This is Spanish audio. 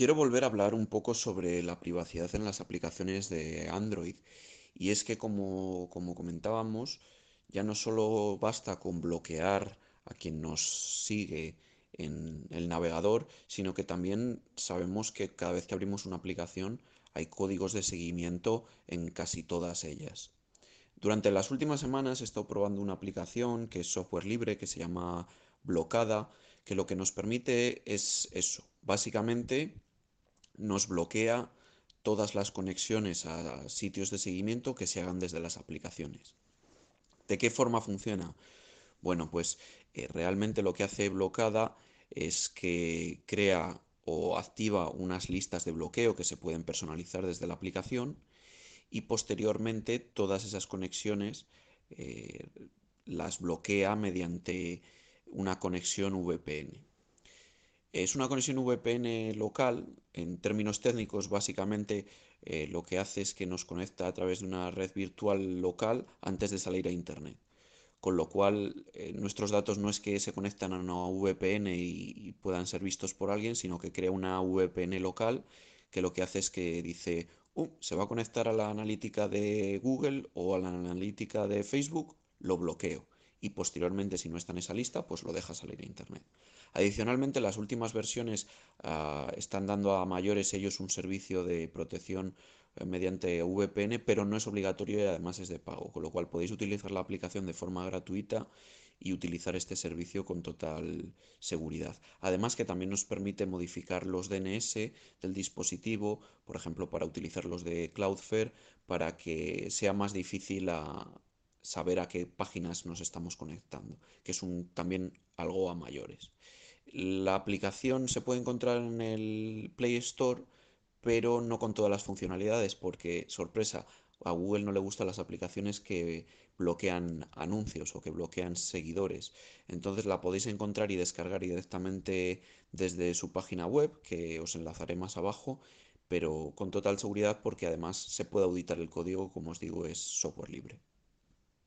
Quiero volver a hablar un poco sobre la privacidad en las aplicaciones de Android. Y es que como, como comentábamos, ya no solo basta con bloquear a quien nos sigue en el navegador, sino que también sabemos que cada vez que abrimos una aplicación hay códigos de seguimiento en casi todas ellas. Durante las últimas semanas he estado probando una aplicación que es software libre, que se llama Blocada, que lo que nos permite es eso. Básicamente nos bloquea todas las conexiones a sitios de seguimiento que se hagan desde las aplicaciones. ¿De qué forma funciona? Bueno, pues eh, realmente lo que hace Blocada es que crea o activa unas listas de bloqueo que se pueden personalizar desde la aplicación y posteriormente todas esas conexiones eh, las bloquea mediante una conexión VPN. Es una conexión VPN local, en términos técnicos básicamente eh, lo que hace es que nos conecta a través de una red virtual local antes de salir a Internet. Con lo cual eh, nuestros datos no es que se conectan a una VPN y, puedan ser vistos por alguien, sino que crea una VPN local que lo que hace es que dice, uh, se va a conectar a la analítica de Google o a la analítica de Facebook, lo bloqueo y posteriormente si no está en esa lista, pues lo deja salir a Internet. Adicionalmente, las últimas versiones ah, están dando a mayores ellos un servicio de protección eh, mediante VPN, pero no es obligatorio y además es de pago, con lo cual podéis utilizar la aplicación de forma gratuita y utilizar este servicio con total seguridad. Además que también nos permite modificar los DNS del dispositivo, por ejemplo, para utilizar los de Cloudflare, para que sea más difícil a, saber a qué páginas nos estamos conectando, que es también algo a mayores. La aplicación se puede encontrar en el Play Store, pero no con todas las funcionalidades, porque, sorpresa, a Google no le gustan las aplicaciones que bloquean anuncios o que bloquean seguidores. Entonces la podéis encontrar y descargar directamente desde su página web, que os enlazaré más abajo, pero con total seguridad porque además se puede auditar el código, como os digo, es software libre.